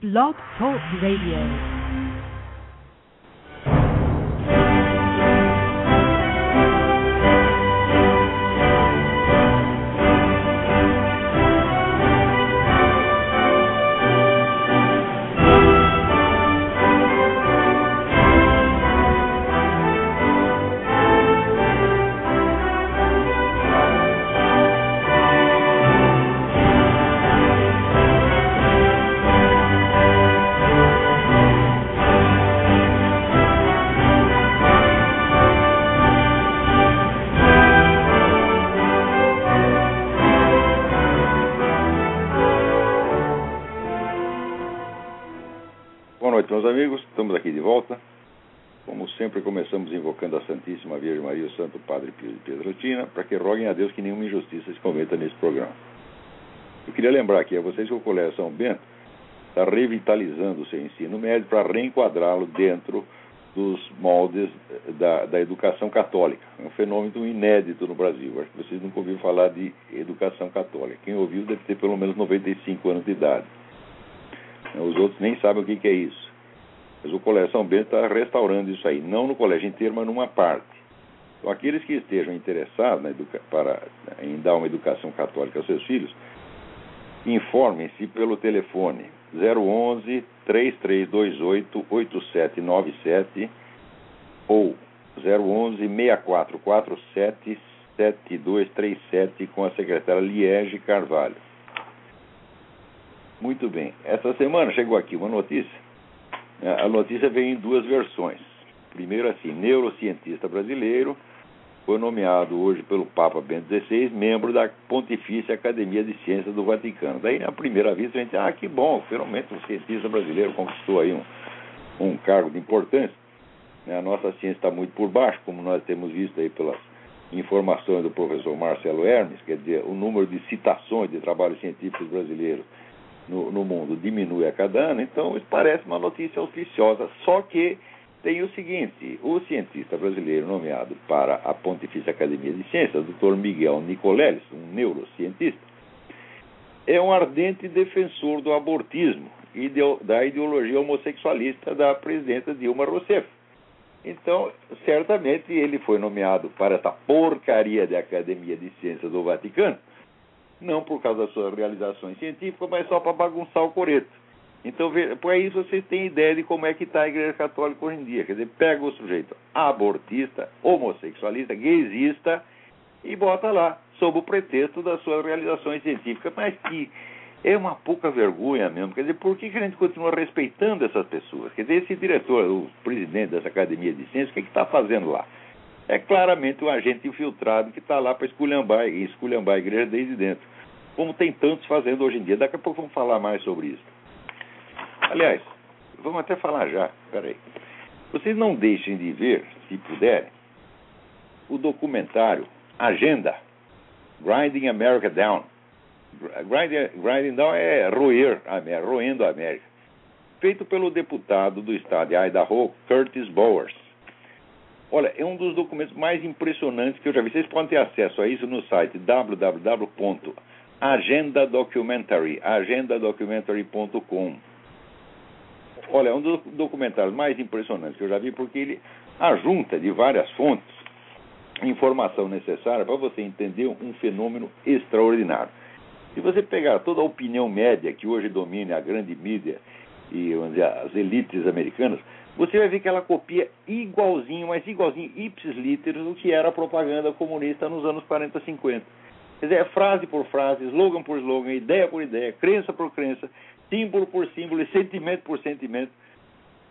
Blog Talk Radio. Lembrar aqui a vocês que o Colégio São Bento está revitalizando o seu ensino médio para reenquadrá-lo dentro dos moldes da, da educação católica. É um fenômeno inédito no Brasil. Acho que vocês nunca ouviram falar de educação católica. Quem ouviu deve ter pelo menos 95 anos de idade. Os outros nem sabem o que, que é isso. Mas o Colégio São Bento está restaurando isso aí, não no colégio inteiro, mas numa parte. Então, aqueles que estejam interessados educa para, em dar uma educação católica aos seus filhos, informem-se pelo telefone 011 3328 8797 ou 011 6447 7237 com a secretária Liege Carvalho. Muito bem. Essa semana chegou aqui uma notícia. A notícia vem em duas versões. Primeiro, assim, neurocientista brasileiro foi nomeado hoje pelo Papa Bento XVI membro da Pontifícia Academia de Ciências do Vaticano. Daí, na primeira vista, a gente, ah, que bom, finalmente um cientista brasileiro conquistou aí um, um cargo de importância. A nossa ciência está muito por baixo, como nós temos visto aí pelas informações do professor Marcelo Hermes, quer dizer, o número de citações de trabalhos científicos brasileiros no, no, mundo diminui a cada ano, então isso parece uma notícia auspiciosa. Só que tem o seguinte: o cientista brasileiro nomeado para a Pontifícia Academia de Ciências, Dr. Miguel Nicoleles, um neurocientista, é um ardente defensor do abortismo e da ideologia homossexualista da presidenta Dilma Rousseff. Então, certamente ele foi nomeado para essa porcaria de Academia de Ciências do Vaticano não por causa das suas realizações científicas, mas só para bagunçar o coreto. Então, por aí vocês têm ideia de como é que está a Igreja Católica hoje em dia. Quer dizer, pega o sujeito abortista, homossexualista, gaysista e bota lá, sob o pretexto das suas realizações científicas, mas que é uma pouca vergonha mesmo. Quer dizer, por que, que a gente continua respeitando essas pessoas? Quer dizer, esse diretor, o presidente dessa Academia de Ciências, o que está fazendo lá? é claramente um agente infiltrado que está lá para esculhambar, esculhambar a igreja desde dentro. Como tem tantos fazendo hoje em dia. Daqui a pouco vamos falar mais sobre isso. Aliás, vamos até falar já. Peraí. Vocês não deixem de ver, se puderem, o documentário Agenda, Grinding America Down. Grinding, grinding Down é roer, roendo a América. Feito pelo deputado do estado de Idaho, Curtis Bowers. Olha, é um dos documentos mais impressionantes que eu já vi. Vocês podem ter acesso a isso no site www.agendadocumentary, agendadocumentary.com. Olha, é um dos documentários mais impressionantes que eu já vi porque ele ajunta de várias fontes informação necessária para você entender um fenômeno extraordinário. Se você pegar toda a opinião média que hoje domina a grande mídia e dizer, as elites americanas, você vai ver que ela copia igualzinho, mas igualzinho, ipsis literis, o que era a propaganda comunista nos anos 40, 50. Quer dizer, é frase por frase, slogan por slogan, ideia por ideia, crença por crença, símbolo por símbolo e sentimento por sentimento.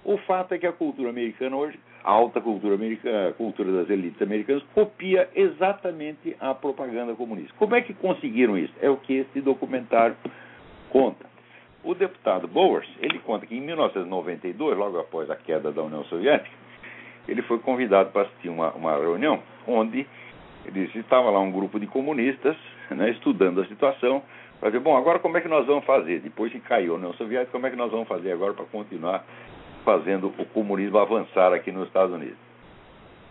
O fato é que a cultura americana hoje, a alta cultura americana, a cultura das elites americanas, copia exatamente a propaganda comunista. Como é que conseguiram isso? É o que esse documentário conta. O deputado Bowers, ele conta que em 1992, logo após a queda da União Soviética, ele foi convidado para assistir uma, uma reunião onde ele disse, estava lá um grupo de comunistas né, estudando a situação para ver, bom, agora como é que nós vamos fazer? Depois que caiu a União Soviética, como é que nós vamos fazer agora para continuar fazendo o comunismo avançar aqui nos Estados Unidos?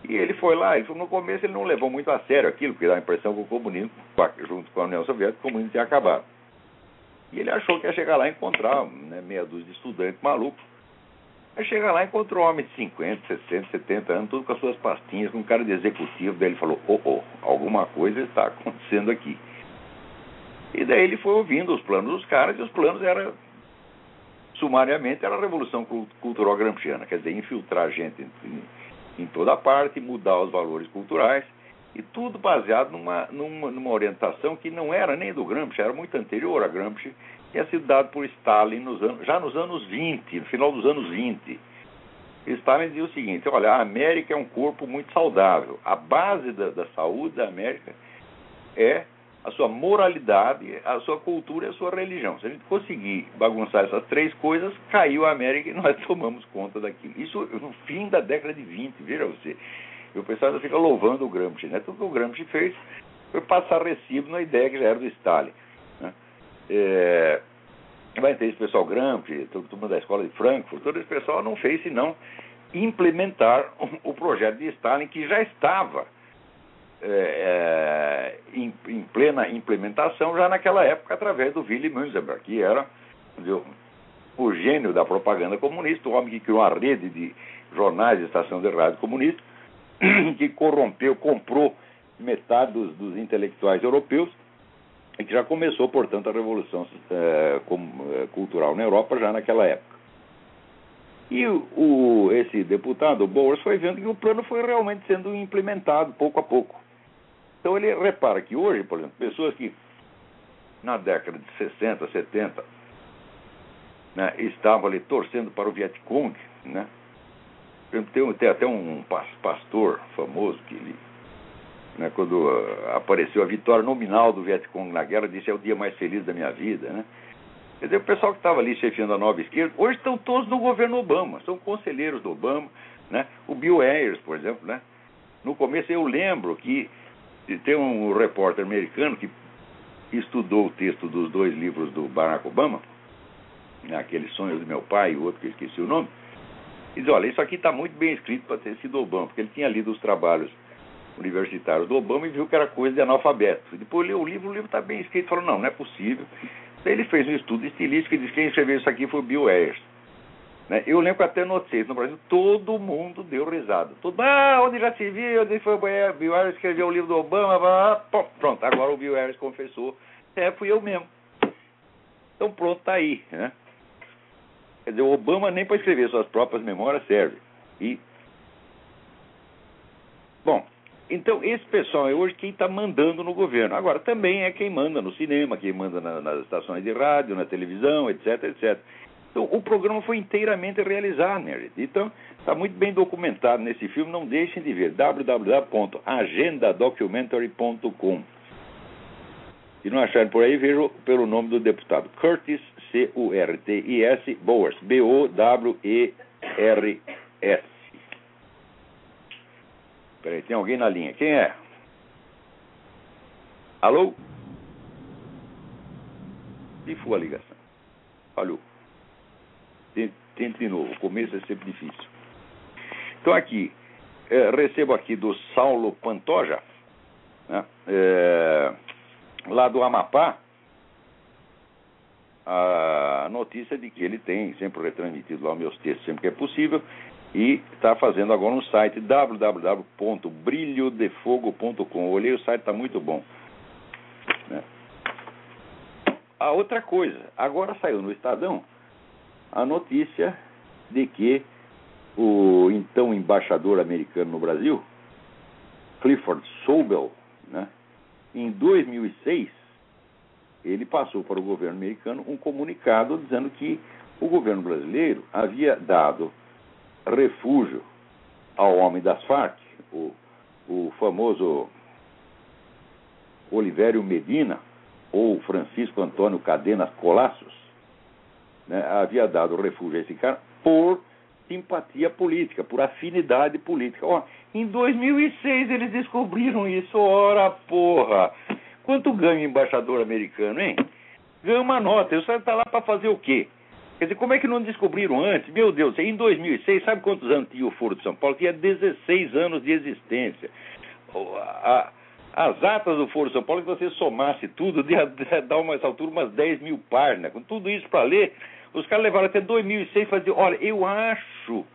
E ele foi lá, ele, no começo ele não levou muito a sério aquilo, porque dá a impressão que o comunismo, junto com a União Soviética, o comunismo tinha acabado. E ele achou que ia chegar lá e encontrar né, meia dúzia de estudantes malucos. Aí chega lá e encontrou um homem de 50, 60, 70 anos, tudo com as suas pastinhas, com um cara de executivo. Daí ele falou: oh, oh, alguma coisa está acontecendo aqui. E daí ele foi ouvindo os planos dos caras, e os planos eram, sumariamente, era a Revolução Cultural Gramsciana, quer dizer, infiltrar gente em, em toda parte, mudar os valores culturais, e tudo baseado numa, numa, numa, orientação que não era nem do Gramsci, era muito anterior a Gramsci, tinha sido dado por Stalin nos anos, já nos anos 20, no final dos anos 20. Stalin dizia o seguinte: olha, a América é um corpo muito saudável. A base da, da saúde da América é a sua moralidade, a sua cultura e a sua religião. Se a gente conseguir bagunçar essas três coisas, caiu a América e nós tomamos conta daquilo. Isso no fim da década de 20, veja você. E o pessoal fica louvando o Gramsci. Né? Tudo que o Gramsci fez foi passar recibo na ideia que já era do Stalin. Né? É, vai ter esse pessoal Gramsci, todo mundo da escola de Frankfurt, todo esse pessoal não fez senão implementar o projeto de Stalin que já estava é, é, em, em, plena implementação já naquela época através do Willy Münzenberg, que era o gênio da propaganda comunista, o homem que criou uma rede de jornais e estação de rádio comunista, que corrompeu, comprou metade dos, dos, intelectuais europeus e que já começou, portanto, a revolução é, é, cultural na Europa já naquela época. E o, esse deputado, o foi vendo que o plano foi realmente sendo implementado pouco a pouco. Então ele repara que hoje, por exemplo, pessoas que na década de 60, 70 né, estavam ali torcendo para o Vietcong, né? Tem, tem até um pastor famoso que ele, né, quando uh, apareceu a vitória nominal do Vietcong na guerra, disse é o dia mais feliz da minha vida, né? Quer dizer, o pessoal que estava ali chefiando a nova esquerda, hoje estão todos no governo Obama, são conselheiros do Obama, né? O Bill Ayers, por exemplo, né? No começo eu lembro que tem um repórter americano que estudou o texto dos dois livros do Barack Obama, né, aquele Sonhos do Meu Pai e o outro que eu esqueci o nome, e diz, olha, isso aqui está muito bem escrito para ter sido Obama, porque ele tinha lido os trabalhos universitários do Obama e viu que era coisa de analfabeto. E depois leu o livro, o livro está bem escrito, falou, não, não é possível. Daí ele fez um estudo estilístico e disse que quem escreveu isso aqui foi Bill Ayers. Né? Eu lembro que até notei no Brasil, todo mundo deu risada. Todo, ah, onde já se viu, onde foi o Bill Ayers escreveu o livro do Obama, blá, blá, pronto, agora o Bill Ayers confessou, é, fui eu mesmo. Então pronto, tá aí, né? Quer dizer, o Obama nem para escrever suas próprias memórias serve. E. Bom, então esse pessoal é hoje quem está mandando no governo. Agora, também é quem manda no cinema, quem manda na, nas estações de rádio, na televisão, etc, etc. Então, o programa foi inteiramente realizado, gente? Então, está muito bem documentado nesse filme. Não deixem de ver www.agendadocumentary.com. Se não acharem por aí, vejam pelo nome do deputado Curtis C-U-R-T-I-S, Bowers, B-O-W-E-R-S. Peraí, tem alguém na linha. Quem é? Alô? E foi a ligação. Falhou. Tente de novo, o começo é sempre difícil. Então aqui, é, recebo aqui do Saulo Pantoja, né, é, lá do Amapá, a notícia de que ele tem sempre retransmitido lá meus textos sempre que é possível e está fazendo agora um site www.brilhodefogo.com. Olhei o site, está muito bom. Né? A outra coisa, agora saiu no Estadão a notícia de que o então embaixador americano no Brasil, Clifford Sobel, né, em 2006 ele passou para o governo americano um comunicado dizendo que o governo brasileiro havia dado refúgio ao homem das Farc, o, o famoso Olivério Medina, ou Francisco Antônio Cadenas Colassos, né, havia dado refúgio a esse cara por simpatia política, por afinidade política. Oh, em 2006 eles descobriram isso, ora porra! Quanto ganha o embaixador americano, hein? Ganha uma nota. Senhor está lá para fazer o quê? Quer dizer, como é que não descobriram antes? Meu Deus, em 2006, sabe quantos anos tinha o Foro de São Paulo? Tinha 16 anos de existência. As atas do Foro de São Paulo, que você somasse tudo, dar uma altura umas 10 mil páginas. Com tudo isso para ler, os caras levaram até 2006 para dizer: olha, eu acho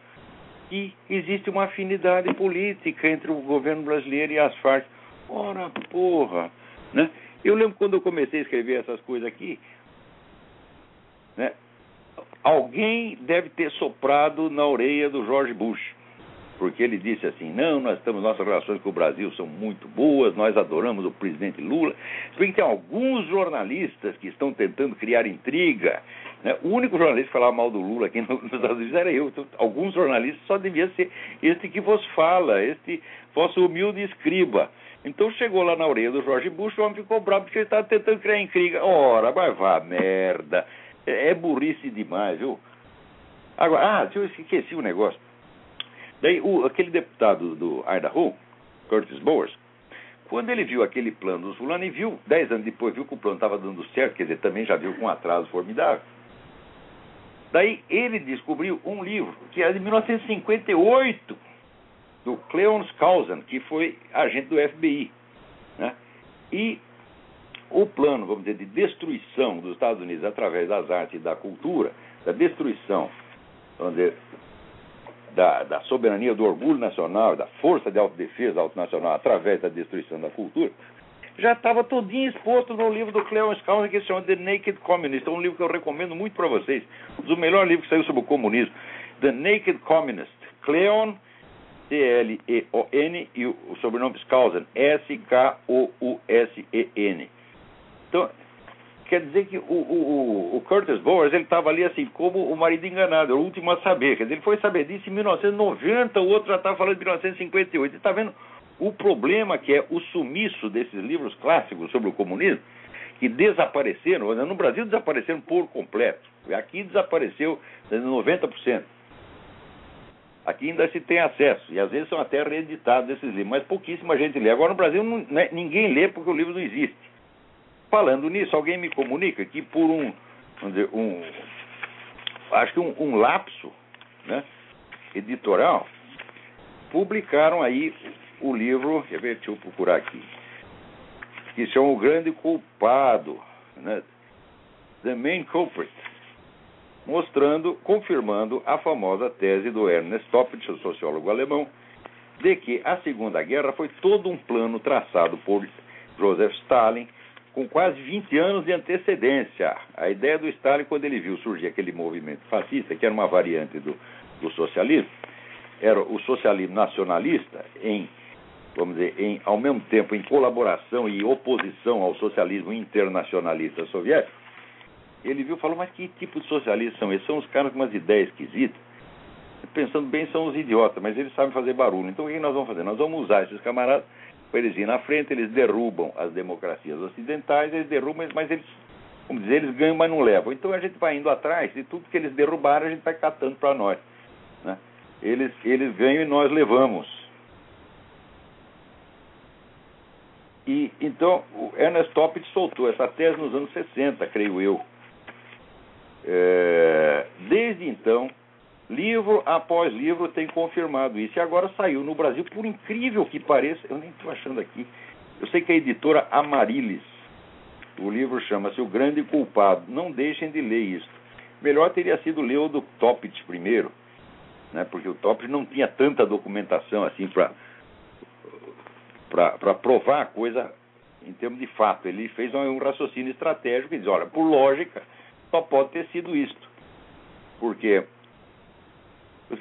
que existe uma afinidade política entre o governo brasileiro e as Farc. Ora, porra! Né? Eu lembro quando eu comecei a escrever essas coisas aqui, né? alguém deve ter soprado na orelha do George Bush porque ele disse assim: não, nós estamos, nossas relações com o Brasil são muito boas, nós adoramos o presidente Lula. Se bem que tem alguns jornalistas que estão tentando criar intriga. Né? O único jornalista que falava mal do Lula aqui nos Estados Unidos era eu. Então, alguns jornalistas só devia ser este que vos fala, este vosso humilde escriba. Então chegou lá na orelha do Jorge Bush, o homem ficou bravo porque ele estava tentando criar intriga. Ora, vai vá merda. É, é burrice demais, viu? Agora, ah, eu esqueci um negócio. Daí, o, aquele deputado do Idaho, Curtis Bowers, quando ele viu aquele plano do fulano e viu, dez anos depois, viu que o plano estava dando certo, quer dizer, também já viu com um atraso formidável. Daí ele descobriu um livro que é de 1958, do Cleon Skousen, que foi agente do FBI. Né? E o plano, vamos dizer, de destruição dos Estados Unidos através das artes e da cultura, da destruição, vamos dizer, da, da, soberania, do orgulho nacional, da força de autodefesa autonacional através da destruição da cultura, já estava todinho exposto no livro do Cleon Skousen, que se chama The Naked Communist. É um livro que eu recomendo muito para vocês. Um dos melhores livros que saiu sobre o comunismo. The Naked Communist. Cleon, C-L-E-O-N, e o sobrenome Skousen, S-K-O-U-S-E-N. Então, quer dizer que o, o, o Curtis Bowers ele estava ali assim como o marido enganado, o último a saber. Quer dizer, ele foi saber disso em 1990, o outro já estava falando de 1958. Está vendo o problema que é o sumiço desses livros clássicos sobre o comunismo, que desapareceram, no Brasil desapareceram por completo. Aqui desapareceu 90%. Aqui ainda se tem acesso, e às vezes são até reeditados esses livros, mas pouquíssima gente lê. Agora no Brasil não, né, ninguém lê porque o livro não existe. Falando nisso, alguém me comunica que por um, dizer, um acho que um, um lapso né, editorial, publicaram aí o livro, quer ver, deixa eu procurar aqui, que chama O Grande Culpado, né, The Main Culprit, mostrando, confirmando a famosa tese do Ernest Toppitsch, sociólogo alemão, de que a Segunda Guerra foi todo um plano traçado por Joseph Stalin com quase 20 anos de antecedência. A ideia do Stalin, quando ele viu surgir aquele movimento fascista, que era uma variante do, do socialismo, era o socialismo nacionalista em, vamos dizer, em, ao mesmo tempo em colaboração e oposição ao socialismo internacionalista soviético, ele viu e falou, mas que tipo de socialistas são esses? São os caras com umas ideias esquisitas. Pensando bem, são os idiotas, mas eles sabem fazer barulho. Então o que nós vamos fazer? Nós vamos usar esses camaradas eles ir na frente, eles derrubam as democracias ocidentais, eles derrubam, mas eles, como dizer, eles ganham, mas não levam. Então a gente vai indo atrás e tudo que eles derrubaram a gente vai catando para nós. Né? Eles, eles ganham e nós levamos. E então o Ernest Toppit soltou essa tese nos anos 60, creio eu. É, desde então, Livro após livro tem confirmado isso. E agora saiu no Brasil, por incrível que pareça, eu nem estou achando aqui. Eu sei que a editora Amarilis. O livro chama-se O Grande Culpado. Não deixem de ler isso. Melhor teria sido ler o do Toppit primeiro, né? porque o Toppit não tinha tanta documentação assim para provar a coisa em termos de fato. Ele fez um, raciocínio estratégico e diz: olha, por lógica, só pode ter sido isto. Porque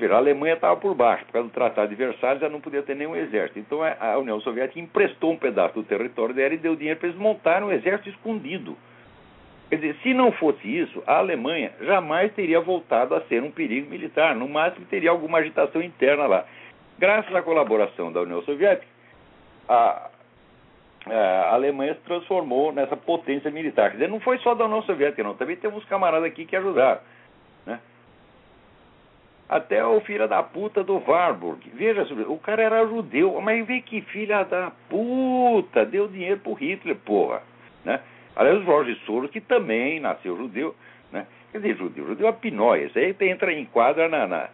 a Alemanha estava por baixo, por causa do Tratado de Versalhes, já não podia ter nenhum exército. Então a União Soviética emprestou um pedaço do território dela e deu dinheiro para eles montarem um exército escondido. Quer dizer, se não fosse isso, a Alemanha jamais teria voltado a ser um perigo militar. No máximo, teria alguma agitação interna lá. Graças à colaboração da União Soviética, a, a Alemanha se transformou nessa potência militar. Quer dizer, não foi só da União Soviética, não. Também temos camaradas aqui que ajudaram. Né? Até o filho da puta do Warburg. Veja, o cara era judeu, mas vê que filha da puta, deu dinheiro pro Hitler, porra. Né? Aliás, o Jorge Soros, que também nasceu judeu, né? Quer dizer, judeu, judeu é pinóia. Isso aí entra em quadra na, na,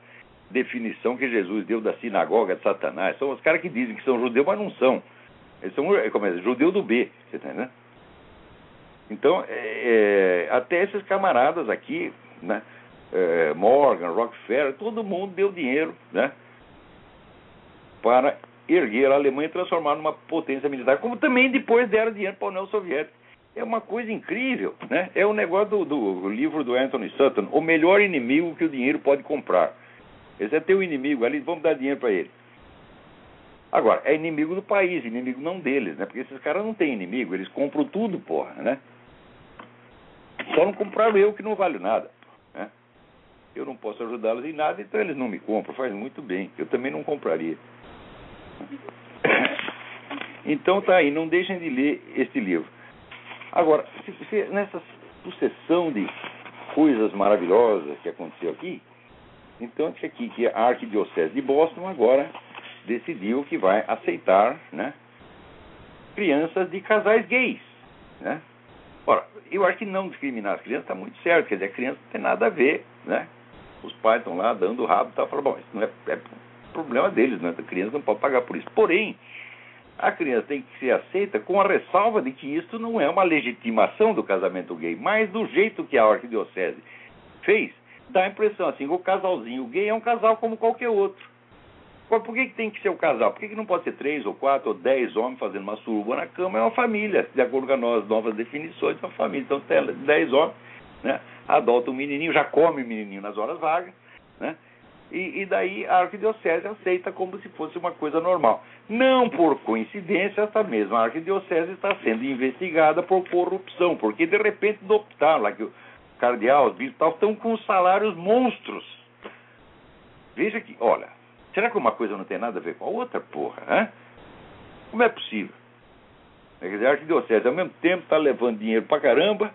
definição que Jesus deu da sinagoga de Satanás. São os caras que dizem que são judeus, mas não são. Eles são como é, judeu do B, você tá? Então, é, até esses camaradas aqui, né? É, Morgan, Rockefeller, todo mundo deu dinheiro, né? Para erguer a Alemanha e transformar numa potência militar, como também depois deram dinheiro para a União Soviética. É uma coisa incrível, né? É o negócio do, do livro do Anthony Sutton, o melhor inimigo que o dinheiro pode comprar. Esse é teu inimigo ali, vamos dar dinheiro para ele. Agora, é inimigo do país, inimigo não deles, né? Porque esses caras não têm inimigo, eles compram tudo, porra, né? Só não compraram eu que não vale nada. Né? Eu não posso ajudá-los em nada, então eles não me compram, faz muito bem. Eu também não compraria. Então tá aí, não deixem de ler este livro. Agora, se, se, nessa sucessão de coisas maravilhosas que aconteceu aqui, então aqui que a Arquidiocese de Boston agora decidiu que vai aceitar né, crianças de casais gays. Né? Ora, eu acho que não discriminar as crianças está muito certo, quer dizer, a criança não tem nada a ver, né? Os pais estão lá dando rabo e tal, falam, bom, isso não é, é problema deles, né? A criança não pode pagar por isso. Porém, a criança tem que ser aceita com a ressalva de que isso não é uma legitimação do casamento gay, mas do jeito que a arquidiocese fez, dá a impressão assim, o casalzinho gay é um casal como qualquer outro. Por que, que tem que ser o um casal? Por que, que não pode ser três ou quatro ou dez homens fazendo uma suruba na cama? É uma família, de acordo com as novas, definições, é uma família. Então, dez homens, né, adota um menininho, já come o menininho nas horas vagas, né? E, e, daí a arquidiocese aceita como se fosse uma coisa normal. Não por coincidência, essa mesma arquidiocese está sendo investigada por corrupção, porque de repente optaram lá que o cardeal, os bispos estão com salários monstros. Veja que, olha, será que uma coisa não tem nada a ver com a outra, porra? Hein? Como é possível? Quer dizer, a arquidiocese ao mesmo tempo está levando dinheiro pra caramba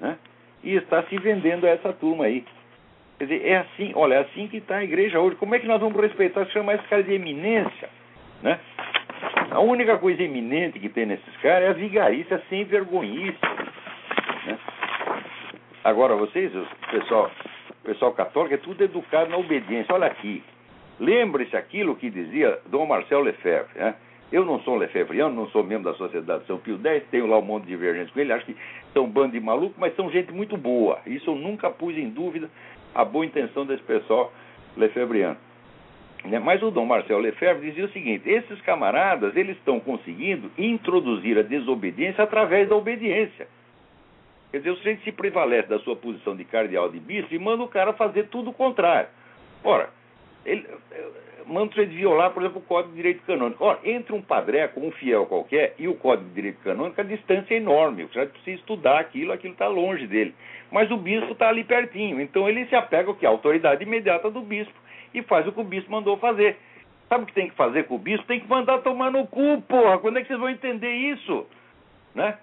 né? e está se vendendo a essa turma aí. Quer dizer, é assim, olha, é assim que está a igreja hoje. Como é que nós vamos respeitar, chamar esses caras de eminência? Né? A única coisa eminente que tem nesses caras é a vigarícia sem vergonhice. Né? Agora, vocês, o pessoal, o pessoal católico, é tudo educado na obediência. Olha aqui. Lembre-se aquilo que dizia Dom Marcel Lefebvre. Né? Eu não sou lefebvriano, não sou membro da Sociedade São Pio X, tenho lá um monte de divergência com ele, acho que são um bando de malucos, mas são gente muito boa. Isso eu nunca pus em dúvida a boa intenção desse pessoal lefebvriano. Né? Mas o Dom Marcel Lefebvre dizia o seguinte: esses camaradas eles estão conseguindo introduzir a desobediência através da obediência. Quer dizer, o sujeito se prevalece da sua posição de cardeal de bispo e manda o cara fazer tudo o contrário. Ora, ele manda o sujeito violar, por exemplo, o Código de Direito Canônico. Ora, entre um padreco, um fiel qualquer, e o Código de Direito Canônico, a distância é enorme. O sujeito precisa estudar aquilo, aquilo está longe dele. Mas o bispo está ali pertinho. Então ele se apega ao que? A autoridade imediata do bispo e faz o que o bispo mandou fazer. Sabe o que tem que fazer com o bispo? Tem que mandar tomar no cu, porra. Quando é que vocês vão entender isso? Né?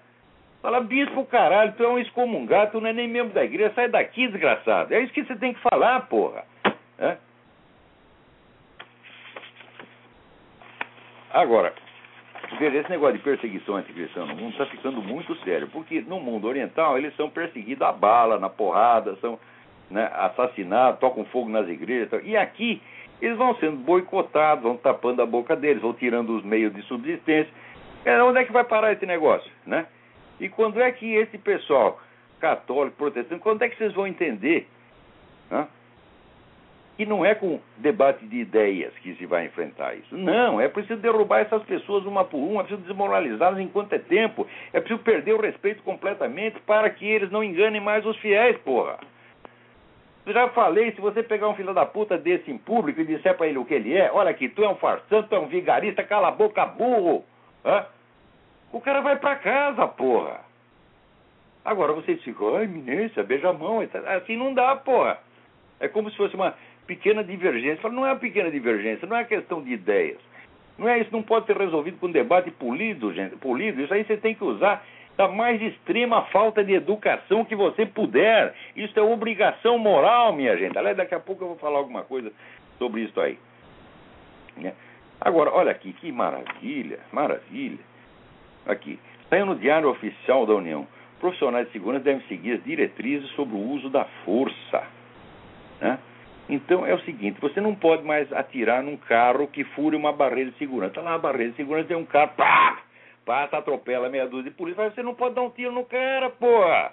Fala, bispo, caralho, tu é um excomungado, tu não é nem membro da igreja, sai daqui, desgraçado. É isso que você tem que falar, porra. É? Agora, esse negócio de perseguição anticristã no mundo está ficando muito sério, porque no mundo oriental eles são perseguidos a bala, na porrada, são né, assassinados, tocam fogo nas igrejas. E aqui eles vão sendo boicotados, vão tapando a boca deles, vão tirando os meios de subsistência. É, onde é que vai parar esse negócio? Né? E quando é que esse pessoal católico, protestante, quando é que vocês vão entender né, que não é com debate de ideias que se vai enfrentar isso? Não, é preciso derrubar essas pessoas uma por uma, é preciso desmoralizá-las enquanto é tempo, é preciso perder o respeito completamente para que eles não enganem mais os fiéis, porra. Já falei, se você pegar um filho da puta desse em público e disser para ele o que ele é, olha aqui, tu é um farsante, tu é um vigarista, cala a boca, burro. Hã? O cara vai para casa, porra. Agora vocês ficam, ai, eminência, beija a mão. Assim não dá, porra. É como se fosse uma pequena divergência. Não é uma pequena divergência, não é questão de ideias. Não é isso, não pode ser resolvido com debate polido, gente. Polido, isso aí você tem que usar da mais extrema falta de educação que você puder. Isso é obrigação moral, minha gente. Aliás, daqui a pouco eu vou falar alguma coisa sobre isso aí. Né? Agora, olha aqui, que maravilha, maravilha. Aqui, saiu no Diário Oficial da União. Profissionais de segurança devem seguir as diretrizes sobre o uso da força. Né? Então é o seguinte: você não pode mais atirar num carro que fure uma barreira de segurança. Está lá a barreira de segurança, tem um carro, pá! passa, atropela meia dúzia de polícia, mas você não pode dar um tiro no cara, porra.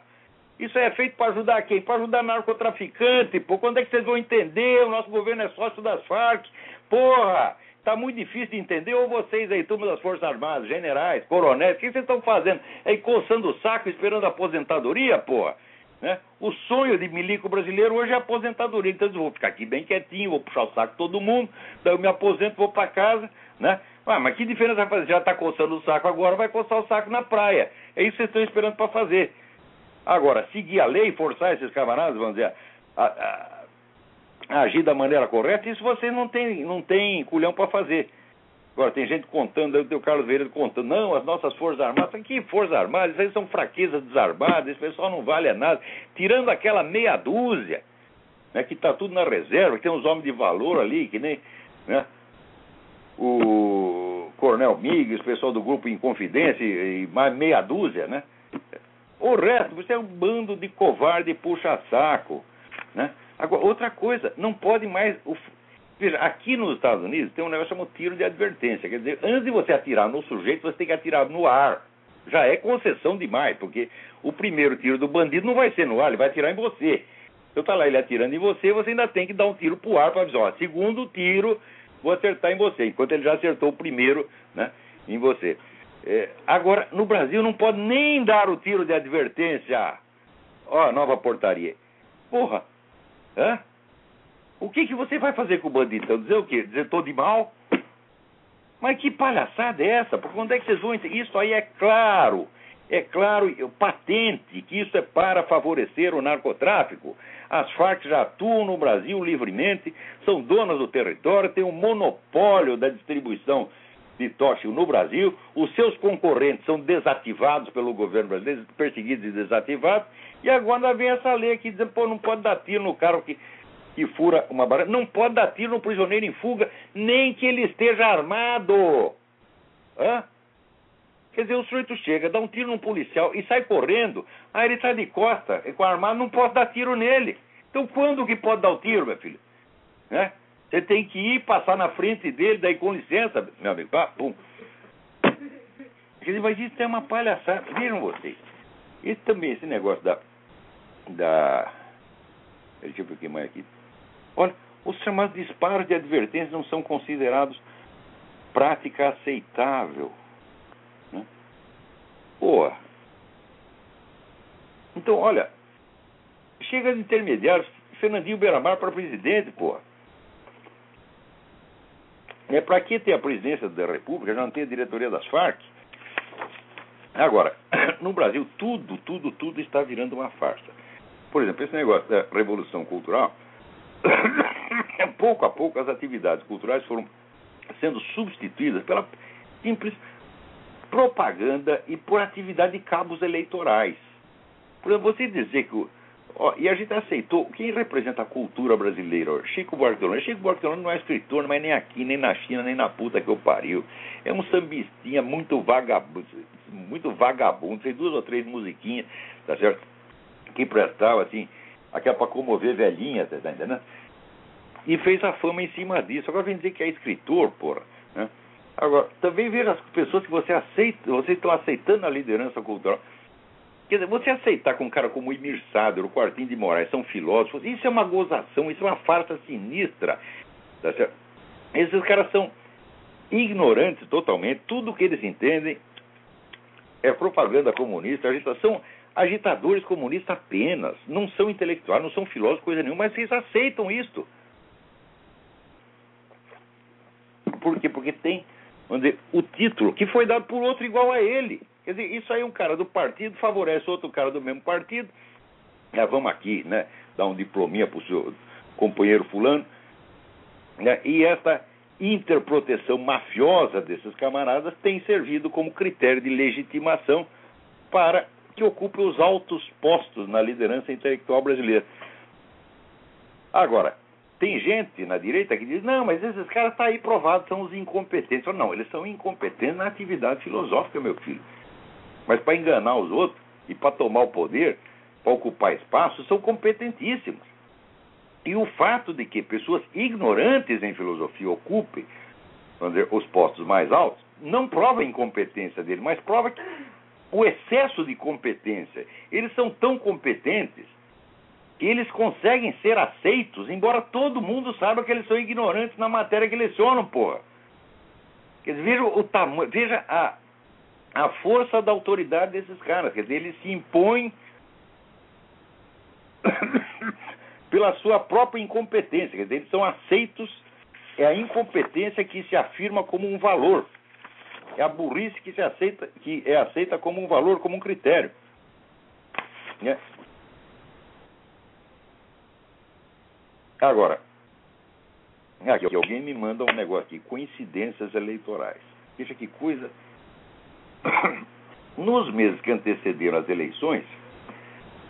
Isso é feito para ajudar quem? Para ajudar narcotraficante, pô. Quando é que vocês vão entender? O nosso governo é sócio das Farc. Porra! Tá muito difícil de entender. Ou vocês aí, turma das Forças Armadas, generais, coronéis, o que vocês estão fazendo? É coçando o saco esperando a aposentadoria, porra? Né? O sonho de milico brasileiro hoje é aposentadoria. Então eu vou ficar aqui bem quietinho, vou puxar o saco todo mundo, daí eu me aposento, vou para casa, né? Ah, mas que diferença vai fazer? Já está coçando o saco agora, vai coçar o saco na praia. É isso que vocês estão esperando para fazer. Agora, seguir a lei, forçar esses camaradas, vamos dizer, a, a agir da maneira correta, isso vocês não tem, não tem culhão para fazer. Agora, tem gente contando, aí o Carlos Vieira contando, não, as nossas Forças Armadas, que Forças Armadas? Isso aí são fraquezas desarmadas, esse pessoal não vale a nada. Tirando aquela meia dúzia, né, que está tudo na reserva, que tem uns homens de valor ali, que nem né, o Coronel Miguel, o pessoal do grupo Inconfidência e mais meia dúzia, né? O resto, você é um bando de covarde puxa-saco. Né? Agora, outra coisa, não pode mais. Veja, aqui nos Estados Unidos tem um negócio chamado tiro de advertência. Quer dizer, antes de você atirar no sujeito, você tem que atirar no ar. Já é concessão demais, porque o primeiro tiro do bandido não vai ser no ar, ele vai atirar em você. Então tá lá ele atirando em você, você ainda tem que dar um tiro pro ar para avisar, ó, segundo tiro, vou acertar em você, enquanto ele já acertou o primeiro né, em você. É, agora, no Brasil não pode nem dar o tiro de advertência. Ó, nova portaria. Porra, hã? O que, que você vai fazer com o bandido? Então, dizer o quê? Dizer tô de mal? Mas que palhaçada é essa? Por quando é que vocês vão? Isso aí é claro, é claro, patente, que isso é para favorecer o narcotráfico. As Farc já atuam no Brasil livremente, são donas do território, têm um monopólio da distribuição de tóxico no Brasil, os seus concorrentes são desativados pelo governo brasileiro, perseguidos e desativados, e agora vem essa lei aqui dizendo, pô, não pode dar tiro no carro que, que fura uma barra, não pode dar tiro no prisioneiro em fuga, nem que ele esteja armado. Hã? Quer dizer, o sujeito chega, dá um tiro num policial e sai correndo, aí ele está de costa, e com a armada, não pode dar tiro nele. Então quando que pode dar o tiro, meu filho? Né? Você tem que ir passar na frente dele, daí com licença, meu amigo, pá, pum. Quer dizer, isso é uma palhaçada. Viram vocês? Esse também, esse negócio da. Da deixa eu ver o que mais aqui. Olha, os chamados disparos de advertência não são considerados prática aceitável. Né? Pô. Então, olha, chega de intermediários, Fernandinho Beiramar para presidente, porra. É, Para que ter a presidência da República, já não tem a diretoria das Farc? Agora, no Brasil, tudo, tudo, tudo está virando uma farsa. Por exemplo, esse negócio da revolução cultural, pouco a pouco as atividades culturais foram sendo substituídas pela simples propaganda e por atividade de cabos eleitorais. Por exemplo, você dizer que Ó, e a gente aceitou, quem representa a cultura brasileira? Chico Buarque de Holanda. Chico Buarque de Holanda não é escritor, mas nem aqui, nem na China, nem na puta que eu pariu. É um sambistinha muito vagabundo, muito vagabundo, duas ou três musiquinhas, tá certo? Que prestava, assim, aquela para comover velhinha, tá entendendo? E fez a fama em cima disso. Agora vem dizer que é escritor, porra, né? Agora, também veja as pessoas que você aceita, vocês estão aceitando a liderança cultural. Quer dizer, você aceitar com um cara como Emir Sader, o Quartinho de Moraes, são filósofos, isso é uma gozação, isso é uma farsa sinistra. Tá certo? Esses caras são ignorantes totalmente, tudo que eles entendem é propaganda comunista, agitação, agitadores comunistas apenas, não são intelectuais, não são filósofos, coisa nenhuma, mas vocês aceitam isto. Por quê? Porque tem, dizer, o título que foi dado por outro igual a ele. Quer dizer, isso aí um cara do partido favorece outro cara do mesmo partido. Já vamos aqui, né? Dar um diplominha para o seu companheiro fulano. Né? E essa interproteção mafiosa desses camaradas tem servido como critério de legitimação para que ocupe os altos postos na liderança intelectual brasileira. Agora, tem gente na direita que diz, não, mas esses caras estão tá aí provados, são os incompetentes. Não, eles são incompetentes na atividade filosófica, meu filho. Mas para enganar os outros e para tomar o poder, para ocupar espaço, são competentíssimos. E o fato de que pessoas ignorantes em filosofia ocupem dizer, os postos mais altos, não prova a incompetência dele, mas prova o excesso de competência. Eles são tão competentes que eles conseguem ser aceitos, embora todo mundo saiba que eles são ignorantes na matéria que lecionam, porra. Quer dizer, veja o tamanho, veja a, a força da autoridade desses caras. Quer dizer, eles se impõem pela sua própria incompetência. Quer dizer, eles são aceitos, é a incompetência que se afirma como um valor. É a burrice que se aceita, que é aceita como um valor, como um critério. Né? Agora, aqui alguém me manda um negócio aqui, coincidências eleitorais. Veja que coisa. Nos meses que antecederam as eleições,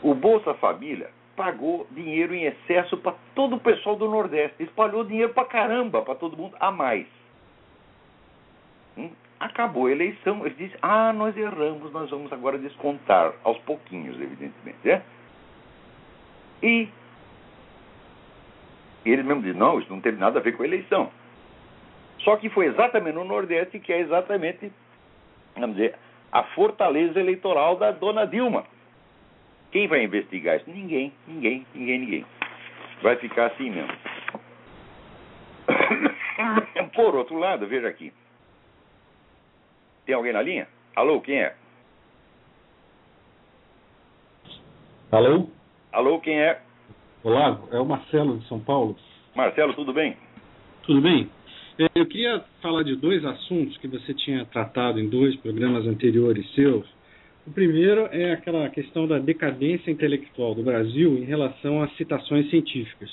o Bolsa Família pagou dinheiro em excesso para todo o pessoal do Nordeste. Espalhou dinheiro para caramba, para todo mundo, a mais. Hum? Acabou a eleição, eles dizem, ah, nós erramos, nós vamos agora descontar, aos pouquinhos, evidentemente. Né? E ele mesmo diz, não, isso não teve nada a ver com a eleição. Só que foi exatamente no Nordeste que é exatamente, vamos dizer, a fortaleza eleitoral da dona Dilma. Quem vai investigar isso? Ninguém, ninguém, ninguém, ninguém. Vai ficar assim mesmo. Por outro lado, veja aqui. Tem alguém na linha? Alô, quem é? Alô? Alô, quem é? Olá, é o Marcelo de São Paulo. Marcelo, tudo bem? Tudo bem? É, eu queria falar de dois assuntos que você tinha tratado em dois programas anteriores seus. O primeiro é aquela questão da decadência intelectual do Brasil em relação às citações científicas.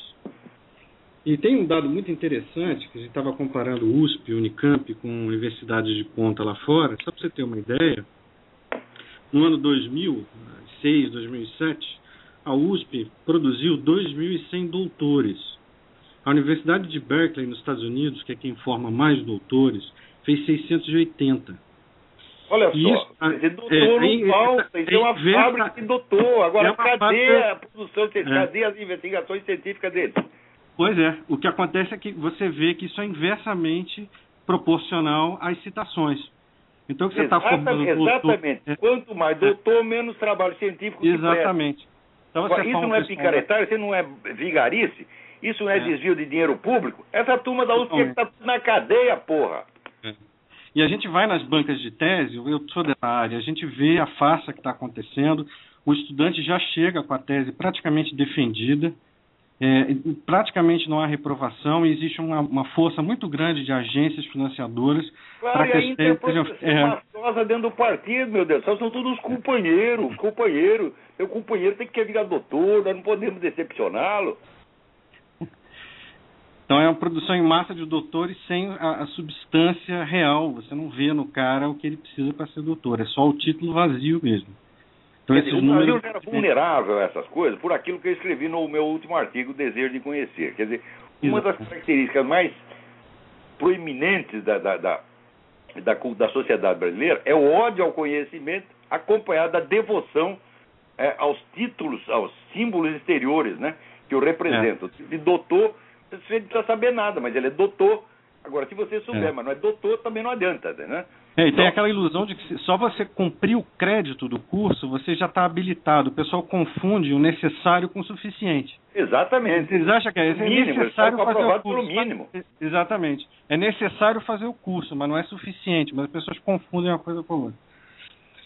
E tem um dado muito interessante, que a gente estava comparando USP, Unicamp com universidades de ponta lá fora, só para você ter uma ideia, no ano 2006, 2007, a USP produziu 2.100 doutores. A Universidade de Berkeley, nos Estados Unidos, que é quem forma mais doutores, fez 680. Olha só, isso, você doutor é, não falta, isso é, uma fábrica que doutor. Agora, é cadê a produção, é. cadê as investigações científicas dele? Pois é, o que acontece é que você vê que isso é inversamente proporcional às citações. Então, você está formando Exatamente. Doutor, Quanto mais doutor, menos trabalho científico Exatamente. Então, Agora, isso não é picaretário, isso não é vigarice, isso não é, é, desvio de dinheiro público. Essa turma da USP está na cadeia, porra. É. E a gente vai nas bancas de tese, eu sou dessa área, a gente vê a farsa que está acontecendo, o estudante já chega com a tese praticamente defendida, é, praticamente não há reprovação e existe uma, uma, força muito grande de agências financiadoras claro, para que teses sejam. É... dentro do partido, meu Deus, são todos os companheiros, companheiros. Meu companheiro tem que virar doutor, nós não podemos decepcioná-lo. Então é uma produção em massa de doutores sem a, a, substância real. Você não vê no cara o que ele precisa para ser doutor. É só o título vazio mesmo. Então, dizer, o Brasil era vulnerável a essas coisas por aquilo que eu escrevi no meu último artigo, Desejo de Conhecer. Quer dizer, uma das características mais proeminentes da, da, da, da, da sociedade brasileira é o ódio ao conhecimento acompanhado da devoção é, aos títulos, aos símbolos exteriores né, que o representam. É. De doutor, você não precisa saber nada, mas ele é doutor. Agora, se você souber, é. mas não é doutor, também não adianta, né? É, e tem aquela ilusão de que só você cumprir o crédito do curso, você já está habilitado. O pessoal confunde o necessário com o suficiente. Exatamente. Vocês acham que é, é mínimo, necessário fazer o curso? Pelo mínimo. Exatamente. É necessário fazer o curso, mas não é suficiente. Mas as pessoas confundem uma coisa com a outra.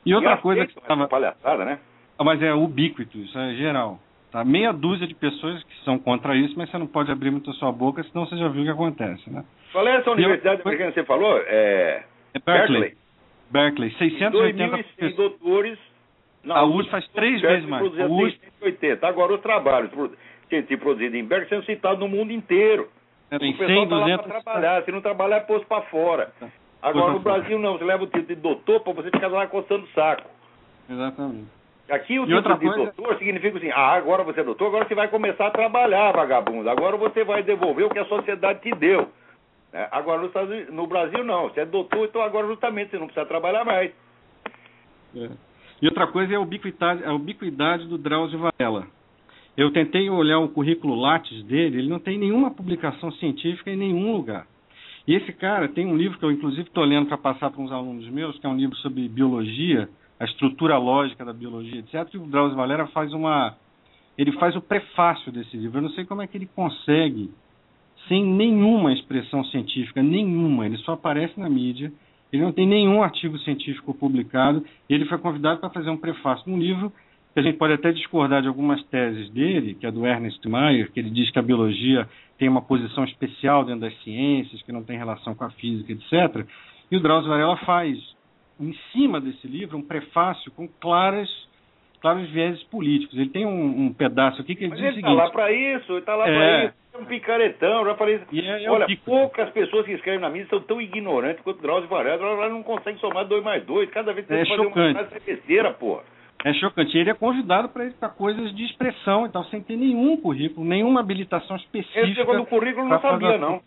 E outra e coisa que estava... palhaçada, né? Ah, mas é ubíquito, isso é geral. Tá? Meia dúzia de pessoas que são contra isso, mas você não pode abrir muito a sua boca, senão você já viu o que acontece, né? Qual é essa universidade eu... que você falou? É... É Berkeley. Berkeley, 680 2.100 doutores. Não, a USP faz três vezes mais. A USP... 680. Agora, os trabalhos científicos produzidos em Berkeley são citados no mundo inteiro. É, tem o pessoal 100, tá 200... para trabalhar. Se não trabalhar, é posto para fora. Tá. Agora, no Brasil, não. Você leva o título de doutor para você ficar lá coçando o saco. Exatamente. Aqui o título de coisa... doutor significa assim, ah, agora você é doutor, agora você vai começar a trabalhar, vagabundo. Agora você vai devolver o que a sociedade te deu. É, agora, no, no, Brasil, não. Você é doutor, então agora justamente você não precisa trabalhar mais. É. E outra coisa é a ubiquidade, a ubiquidade do Drauzio Varela. Eu tentei olhar o currículo Lattes dele, ele não tem nenhuma publicação científica em nenhum lugar. E esse cara tem um livro que eu, inclusive, estou lendo para passar para uns alunos meus, que é um livro sobre biologia, a estrutura lógica da biologia, etc. E o Drauzio Valera faz uma. Ele faz o prefácio desse livro. Eu não sei como é que ele consegue, sem nenhuma expressão científica, nenhuma, ele só aparece na mídia, ele não tem nenhum artigo científico publicado, ele foi convidado para fazer um prefácio de um livro que a gente pode até discordar de algumas teses dele, que é do Ernest Mayr, que ele diz que a biologia tem uma posição especial dentro das ciências, que não tem relação com a física, etc. E o Drauzio Varela faz, em cima desse livro, um prefácio com claras claros vieses políticos. Ele tem um, um pedaço aqui que ele Mas diz ele o está seguinte... lá para isso, ele está lá É. para isso. É um picaretão, já falei. E é- é Olha, pico. poucas pessoas que escrevem na mídia são tão ignorantes quanto Drauzio Varela. Varela não consegue somar dois mais dois. Cada vez que É tem que fazer chocante. uma frase é besteira, porra. É chocante. Ele é convidado para ir para coisas de expressão e tal, sem ter nenhum currículo, nenhuma habilitação específica. Esse negócio do currículo não sabia, não.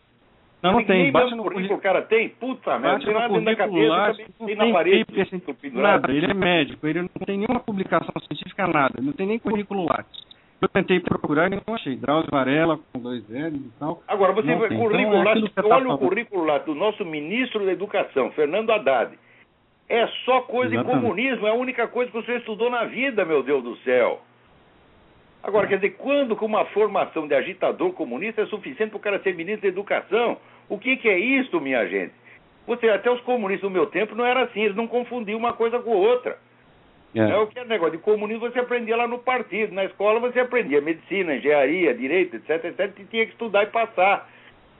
Não, não tem. Bate no currículo o cara tem? Puta merda, tem nada da cabeça, lá, também não tem na parede. científico, nada. Ele é médico, ele não tem nenhuma publicação científica, nada. Não tem nem currículo lá. Eu tentei procurar e não achei. Drauzio Varela com dois L's e tal. Agora, você tem. currículo Então, é você tá olha o currículo lá do nosso ministro da Educação, Fernando Haddad. É só coisa de Exatamente. comunismo, é a única coisa que senhor estudou na vida, meu Deus do céu. Agora, quer dizer, quando com uma formação de agitador comunista é suficiente para o cara ser ministro da Educação? O que, que é isso, minha gente? Você, até os comunistas do meu tempo não era assim, eles não confundiam uma coisa com outra. É. o que é negócio de comunismo você aprendia lá no partido. Na escola você aprendia medicina, engenharia, direito, etc, etc, e tinha que estudar e passar.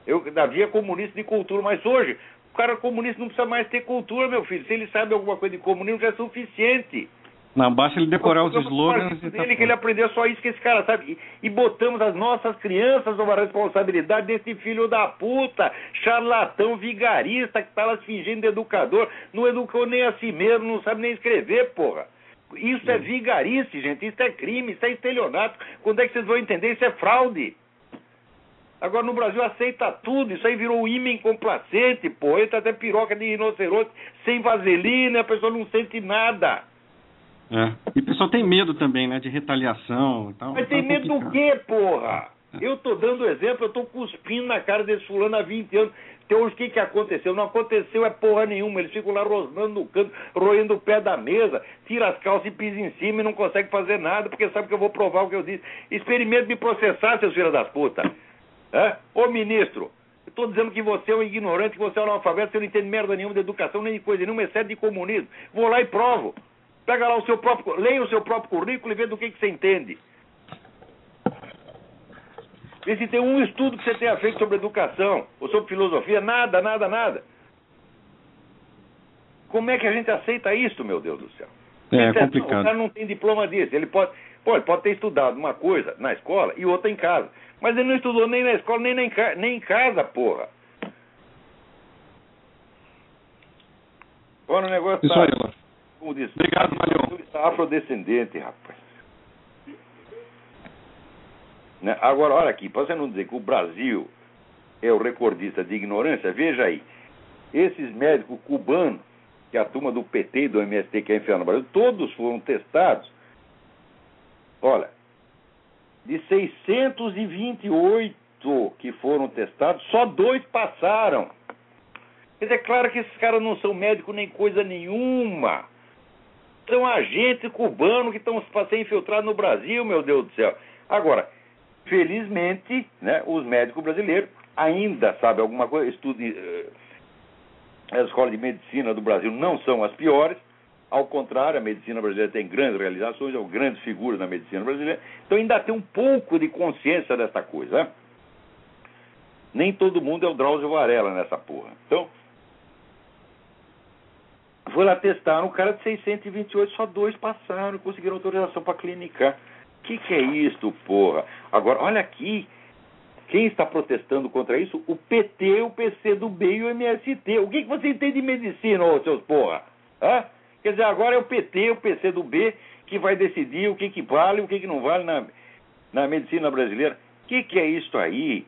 Eu havia comunista de cultura, mas hoje o cara comunista não precisa mais ter cultura, meu filho. Se ele sabe alguma coisa de comunismo já é suficiente. Não, basta ele decorar os slogans e tá dele que ele aprendeu só isso que esse cara sabe. E, e botamos as nossas crianças numa responsabilidade desse filho da puta, charlatão, vigarista, que tá lá se fingindo de educador, não educou nem a si mesmo, não sabe nem escrever, porra. Isso é vigarice, gente, isso é crime, isso é estelionato. Quando é que vocês vão entender? Isso é fraude. Agora no Brasil aceita tudo, isso aí virou um ímã complacente, pô. Entra até piroca de rinoceronte sem vaselina, a pessoa não sente nada. É. E o pessoal tem medo também, né? De retaliação e tal. Mas tem Então, medo do quê, porra? Eu tô dando exemplo, eu tô cuspindo na cara desse fulano há 20 anos. Então o que que aconteceu? Não aconteceu é porra nenhuma. Eles ficam lá rosnando no canto, roendo o pé da mesa, tira as calças e pisa em cima e não consegue fazer nada, porque sabe que eu vou provar o que eu disse. Experimente me processar, seus filhos das putas. É? Ô ministro, eu tô dizendo que você é um ignorante, que você é um analfabeto, você não entende merda nenhuma de educação, nem de coisa nenhuma, exceto de comunismo. Vou lá e provo. Pega lá o seu próprio, leia o seu próprio currículo e vê do que, que você entende. Vê se tem um estudo que você tenha feito sobre educação ou sobre filosofia. Nada, nada, nada. Como é que a gente aceita isso, meu Deus do céu? É, O complicado. cara não tem diploma disso. Ele pode, pô, ele pode ter estudado uma coisa na escola e outra em casa. Mas ele não estudou nem na escola, nem, na nem em casa, porra. Olha, o negócio Isso tá, aí. Como diz, Obrigado, está afrodescendente, rapaz. Né? Agora, olha aqui, para você não dizer que o Brasil é o recordista de ignorância, veja aí. Esses médicos cubanos, que a turma do PT e do MST quer enfiar no Brasil, todos foram testados. Olha, de 628 que foram testados, só dois passaram. Dizer, é claro que esses caras não são médicos nem coisa nenhuma. São agentes cubanos que estão para ser infiltrados no Brasil, meu Deus do céu. Agora, felizmente, né, os médicos brasileiros ainda sabem alguma coisa, estude, eh, as escolas de medicina do Brasil não são as piores, ao contrário, a medicina brasileira tem grandes realizações, é uma grande figura na medicina brasileira, então ainda tem um pouco de consciência dessa coisa. Né? Nem todo mundo é o Drauzio Varela nessa porra. Então, foi lá testar, um cara de 628, só dois passaram, conseguiram autorização para clinicar. O que, que é isto, porra? Agora, olha aqui, quem está protestando contra isso? O PT, o PCdoB e o MST. O que, que você entende de medicina, ô seus porra? Hã? Quer dizer, agora é o PT, o PCdoB que vai decidir o que, que vale e o que, que não vale na, na medicina brasileira. O que, que é isso aí?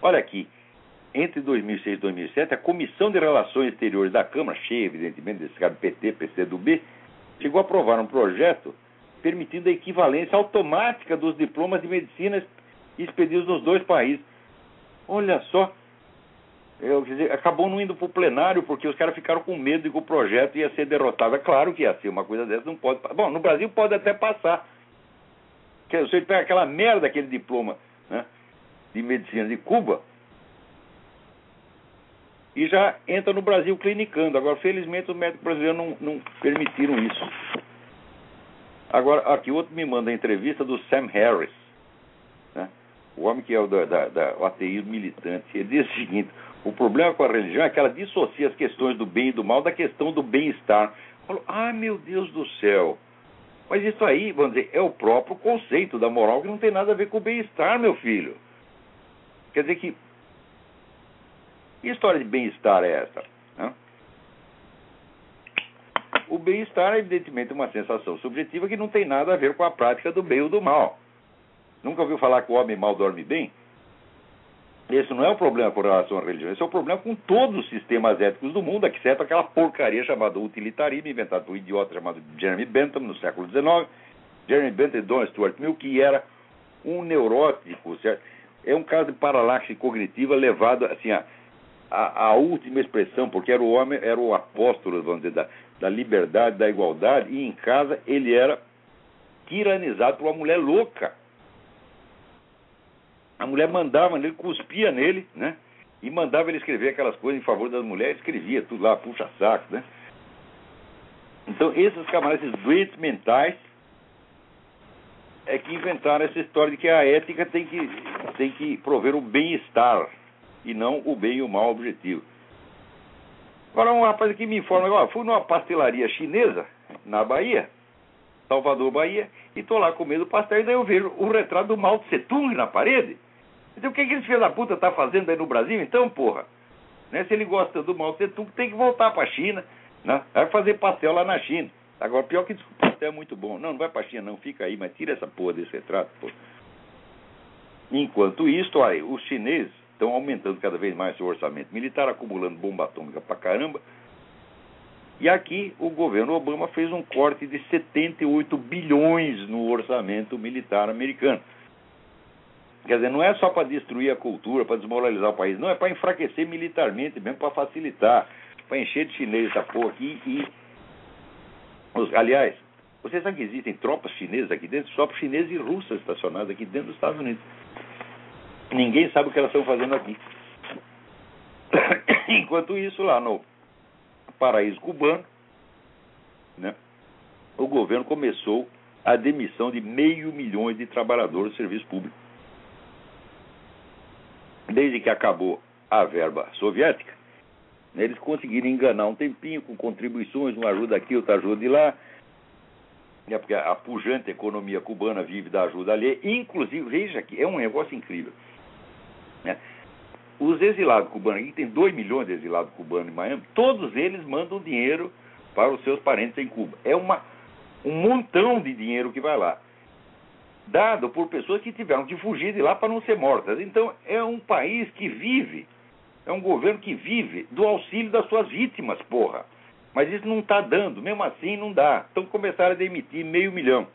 Olha aqui, entre 2006 e 2007, a Comissão de Relações Exteriores da Câmara, cheia, evidentemente, desse cara do PT, PCdoB, chegou a aprovar um projeto permitindo a equivalência automática dos diplomas de medicina expedidos nos dois países. Olha só, Eu, quer dizer, acabou não indo para o plenário porque os caras ficaram com medo de que o projeto ia ser derrotado. É claro que ia ser uma coisa dessa, não pode. Bom, no Brasil pode até passar. Dizer, você pega aquela merda, aquele diploma né, de medicina de Cuba, e já entra no Brasil clinicando. Agora, felizmente, os médicos brasileiros não, não permitiram isso. Agora, aqui outro me manda a entrevista do Sam Harris, né? o homem que é o da, da, da, o ateísmo militante. Ele diz o seguinte: o problema com a religião é que ela dissocia as questões do bem e do mal da questão do bem-estar. Falou, ai meu Deus do céu. Mas isso aí, vamos dizer, é o próprio conceito da moral que não tem nada a ver com o bem-estar, meu filho. Quer dizer que que história de bem-estar é essa? Né? O bem-estar é, evidentemente, uma sensação subjetiva que não tem nada a ver com a prática do bem ou do mal. Nunca ouviu falar que o homem mal dorme bem? Esse não é o problema com relação à religião, esse é o problema com todos os sistemas éticos do mundo, exceto aquela porcaria chamada utilitarismo, inventado por um idiota chamado Jeremy Bentham no século XIX. Jeremy Bentham e Don Stuart Mill, que era um neurótico, certo? É um caso de paralaxe cognitiva levado assim a a, a, última expressão, porque era o homem, era o apóstolo, vamos dizer, da, da liberdade, da igualdade, e em casa ele era tiranizado por uma mulher louca. A mulher mandava ele cuspia nele, né? E mandava ele escrever aquelas coisas em favor das mulheres, escrevia tudo lá, puxa saco, né? Então, esses camaradas, esses doentes mentais, é que inventaram essa história de que a ética tem que, tem que prover o bem-estar e não o bem e o mal objetivo. Agora, um rapaz aqui me informa: ó, fui numa pastelaria chinesa, na Bahia, Salvador, Bahia, e estou lá comendo pastel, e daí eu vejo o retrato do Mao Tse Tung na parede. Então, o que, é que esse filho da puta está fazendo aí no Brasil, então, porra? Né? Se ele gosta do Mao Tse Tung, tem que voltar para a China, né? vai fazer pastel lá na China. Agora, pior que o pastel é muito bom. Não, não vai para a China, não, fica aí, mas tira essa porra desse retrato, porra. Enquanto isso, olha, os chineses estão aumentando cada vez mais seu orçamento militar, acumulando bomba atômica pra caramba. E aqui o governo Obama fez um corte de 78 bilhões no orçamento militar americano. Quer dizer, não é só para destruir a cultura, para desmoralizar o país, não, é para enfraquecer militarmente, mesmo para facilitar, para encher de chinês essa porra aqui e. Aliás, vocês sabem que existem tropas chinesas aqui dentro, tropas chinesas e russas estacionadas aqui dentro dos Estados Unidos. Ninguém sabe o que elas estão fazendo aqui. Enquanto isso, lá no paraíso cubano, né, o governo começou a demissão de meio milhão de trabalhadores do serviço público. Desde que acabou a verba soviética, né, eles conseguiram enganar um tempinho com contribuições, uma ajuda aqui, outra ajuda de lá, né, porque a pujante economia cubana vive da ajuda ali. Inclusive, veja que é um negócio incrível. Né? Os exilados cubanos, aqui tem 2 milhões de exilados cubanos em Miami, todos eles mandam dinheiro para os seus parentes em Cuba. É uma, um montão de dinheiro que vai lá. Dado por pessoas que tiveram que fugir de lá para não ser mortas. Então, é um país que vive, é um governo que vive do auxílio das suas vítimas, porra. Mas isso não está dando, mesmo assim não dá. Então começaram a demitir meio milhão.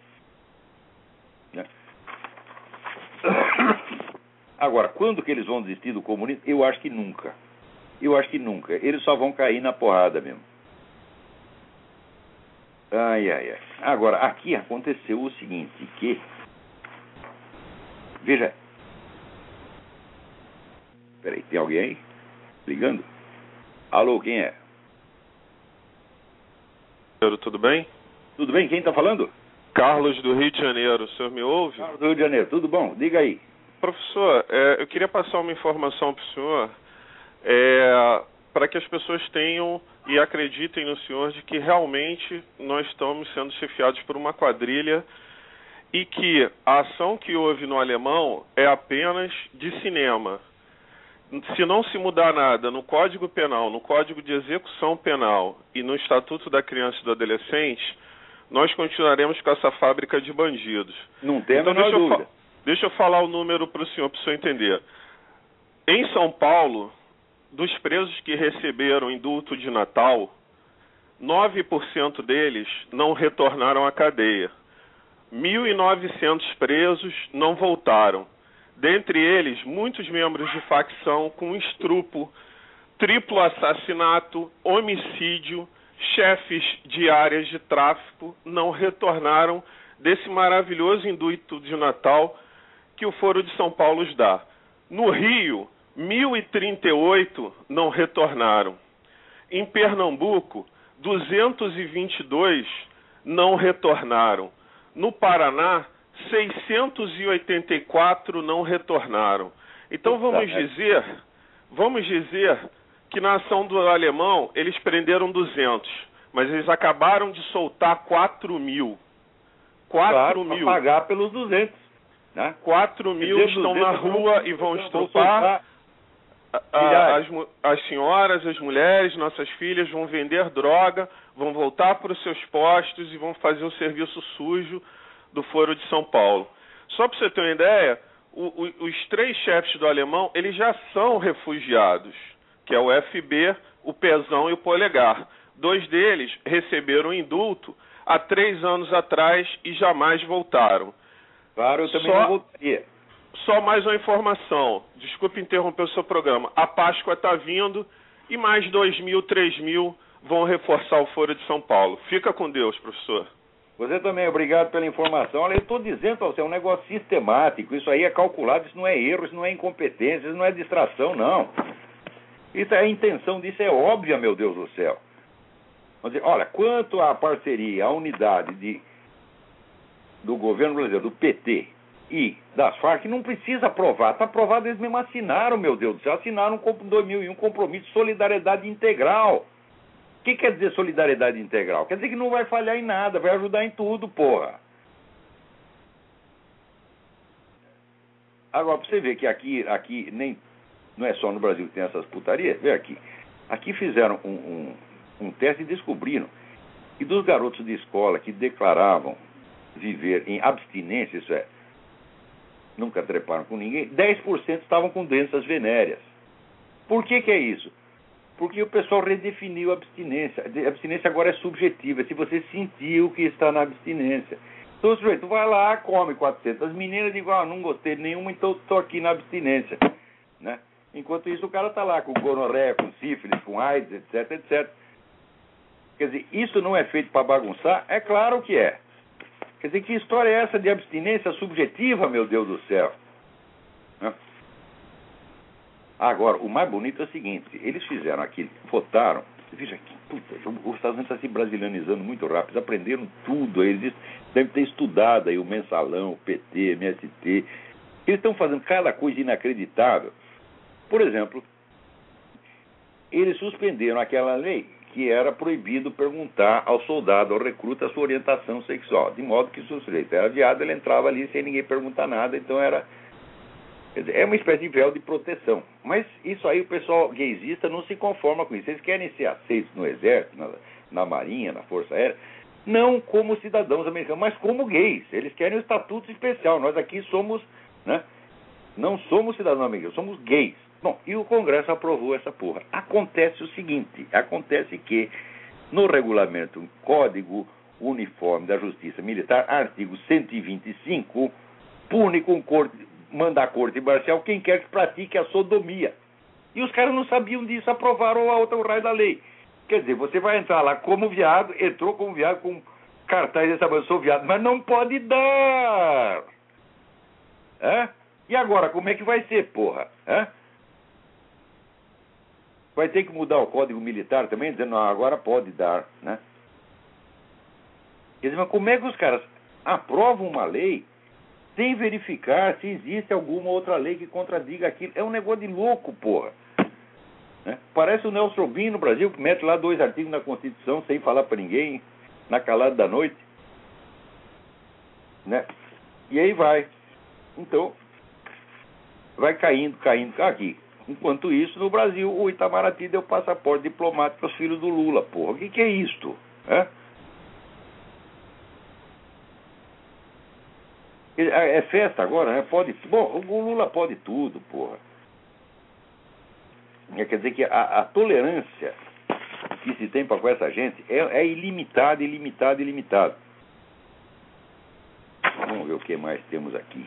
Né? Agora, quando que eles vão desistir do comunismo? Eu acho que nunca. Eu acho que nunca. Eles só vão cair na porrada mesmo. Ai, ai, ai. Agora, aqui aconteceu o seguinte, que... Veja... Peraí, tem alguém aí? Ligando? Alô, quem é? Tudo bem? Tudo bem, quem está falando? Carlos do Rio de Janeiro, o senhor me ouve? Carlos do Rio de Janeiro, tudo bom? Diga aí. Professor, é, eu queria passar uma informação para o senhor, é, para que as pessoas tenham e acreditem no senhor de que realmente nós estamos sendo chefiados por uma quadrilha e que a ação que houve no alemão é apenas de cinema. Se não se mudar nada no Código Penal, no Código de Execução Penal e no Estatuto da Criança e do Adolescente, nós continuaremos com essa fábrica de bandidos. Não tem então, a menor dúvida. Deixa eu falar o número para o senhor, para o senhor entender. Em São Paulo, dos presos que receberam indulto de Natal, 9% deles não retornaram à cadeia. 1.900 presos não voltaram. Dentre eles, muitos membros de facção com estrupo triplo assassinato, homicídio, chefes de áreas de tráfico não retornaram desse maravilhoso intuito de Natal que o Foro de São Paulo dá. No Rio, 1038 não retornaram. Em Pernambuco, 222 não retornaram. No Paraná, 684 não retornaram. Então vamos dizer, vamos dizer que na ação do alemão eles prenderam 200, mas eles acabaram de soltar 4 mil. 4 claro, mil. pagar pelos 200. Né? 4 mil estão na rua e vão estupar. as, as senhoras, as mulheres, nossas filhas vão vender droga, vão voltar para os seus postos e vão fazer o serviço sujo do Foro de São Paulo. Só para você ter uma ideia, o, o, os três chefes do alemão, eles já são refugiados, que é o FB, o Pezão e o Polegar. Dois deles receberam indulto há três anos atrás e jamais voltaram. Claro, eu também Só... não voltaria. Só mais uma informação. Desculpe interromper o seu programa. A Páscoa está vindo e mais dois mil, três mil vão reforçar o Foro de São Paulo. Fica com Deus, professor. Você também, obrigado pela informação. Olha, eu estou dizendo para você, é um negócio sistemático. Isso aí é calculado, isso não é erro, isso não é incompetência, isso não é distração, não. Isso é a intenção disso é óbvia, meu Deus do céu. Dizer, olha, quanto à parceria, à unidade de, do governo brasileiro, do PT e das Farc, não precisa aprovar. Está aprovado, eles mesmo assinaram, meu Deus do céu. Assinaram em 2001 um compromisso de solidariedade integral. O que quer dizer solidariedade integral? Quer dizer que não vai falhar em nada, vai ajudar em tudo, porra. Agora, pra você ver que aqui, aqui nem, não é só no Brasil que tem essas putarias, vê aqui. Aqui fizeram um, um, um teste e descobriram que dos garotos de escola que declaravam viver em abstinência, isso é, nunca treparam com ninguém, 10% estavam com doenças venéreas. Por que, que é isso? Porque o pessoal redefiniu a abstinência. A abstinência agora é subjetiva, se você sentiu que está na abstinência. Então o sujeito vai lá, come 400 meninas e diz, ah, não gostei de nenhuma, então estou aqui na abstinência. Né? Enquanto isso o cara está lá com gonorreia, com sífilis, com AIDS, etc, etc. Quer dizer, isso não é feito para bagunçar? É claro que é. Quer dizer, que história é essa de abstinência subjetiva, meu Deus do céu? Né? Agora, o mais bonito é o seguinte: eles fizeram aquilo, votaram. Veja que, puta, os Estados Unidos está se brasilianizando muito rápido, aprenderam tudo, eles devem ter estudado aí o mensalão, o PT, MST. Eles estão fazendo cada coisa inacreditável. Por exemplo, eles suspenderam aquela lei que era proibido perguntar ao soldado, ao recruta, a sua orientação sexual. De modo que o sujeito era viado, ele entrava ali sem ninguém perguntar nada, então era. É uma espécie de véu de proteção. Mas isso aí o pessoal gaysista não se conforma com isso. Eles querem ser aceitos no exército, na, na marinha, na força aérea, não como cidadãos americanos, mas como gays. Eles querem um estatuto especial. Nós aqui somos, né? Não somos cidadãos americanos, somos gays. Bom, e o Congresso aprovou essa porra. Acontece o seguinte: acontece que no regulamento Código Uniforme da Justiça Militar, artigo 125, pune com corte, manda a corte marcial quem quer que pratique a sodomia. E os caras não sabiam disso, aprovaram a outra raio da lei. Quer dizer, você vai entrar lá como viado, entrou como viado com cartaz dessa sou viado, mas não pode dar. É? E agora, como é que vai ser, porra? É? Vai ter que mudar o código militar também, dizendo, não, agora pode dar, né? Quer dizer, mas como é que os caras aprovam uma lei sem verificar se existe alguma outra lei que contradiga aquilo? É um negócio de louco, porra. Né? Parece o Nelson Rubin no Brasil, que mete lá dois artigos na Constituição sem falar para ninguém, na calada da noite. Né? E aí vai. Então, vai caindo, caindo aqui. Enquanto isso, no Brasil, o Itamaraty deu passaporte diplomático aos filhos do Lula, porra. O que, que é isto? É? É festa agora, né? Pode. Bom, o Lula pode tudo, porra. Quer dizer que a, a tolerância que se tem para com essa gente é, é ilimitada, ilimitada, ilimitada. Vamos ver o que mais temos aqui.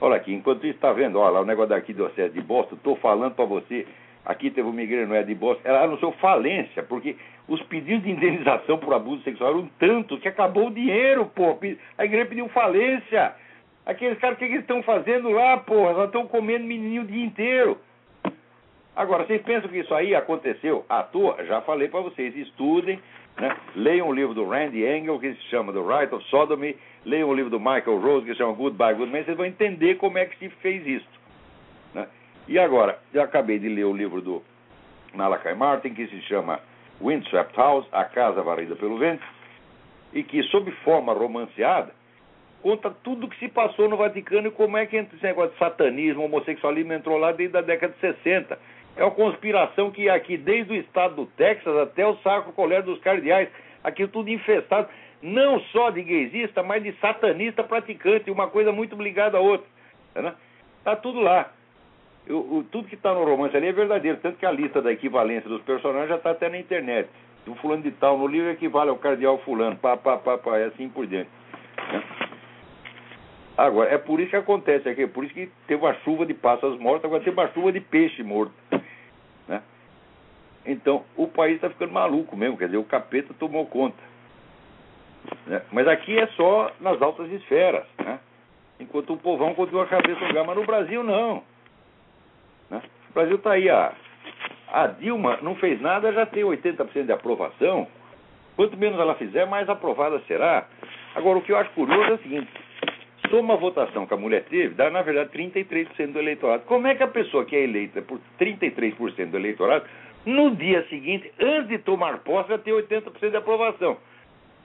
Olha aqui, enquanto isso está vendo, olha o negócio daqui do acesso de Boston, estou falando para você aqui teve uma igreja no Ed Boss, ela anunciou falência, porque os pedidos de indenização por abuso sexual eram tantos que acabou o dinheiro, pô. A igreja pediu falência. Aqueles caras, o que, que eles estão fazendo lá, porra? Eles estão comendo menininho o dia inteiro. Agora, vocês pensam que isso aí aconteceu à toa? Já falei para vocês, estudem, né? leiam o livro do Randy Engel, que se chama The Right of Sodomy, leiam o livro do Michael Rose, que se chama Goodbye Good Man, vocês vão entender como é que se fez isso. Né? E agora, eu acabei de ler o livro do Malachi Martin, que se chama Windswept House, A Casa Varrida pelo Vento, e que, sob forma romanceada, conta tudo o que se passou no Vaticano e como é que esse negócio de satanismo, homossexualismo entrou lá desde a década de 60. É uma conspiração que aqui, desde o estado do Texas até o Sacro Colégio dos Cardeais, aqui tudo infestado, não só de gaysista, mas de satanista praticante, uma coisa muito ligada à outra. Né? Tá tudo lá. O, tudo que está no romance ali é verdadeiro, tanto que a lista da equivalência dos personagens já está até na internet. O fulano de tal no livro equivale ao cardeal fulano, pá, pá, pá, pá, e assim por diante. Né? Agora, é por isso que acontece aqui, é por isso que teve uma chuva de passas mortas, agora tem uma chuva de peixe morto. Então, o país está ficando maluco mesmo, quer dizer, o capeta tomou conta. Né? Mas aqui é só nas altas esferas, né? enquanto o povão continua a cabeça no lugar, mas no Brasil não. Né? O Brasil está aí, a, a Dilma não fez nada, já tem 80% de aprovação. Quanto menos ela fizer, mais aprovada será. Agora, o que eu acho curioso é o seguinte: soma a votação que a mulher teve, dá na verdade 33% do eleitorado. Como é que a pessoa que é eleita por 33% do eleitorado, no dia seguinte, antes de tomar posse, vai ter 80% de aprovação?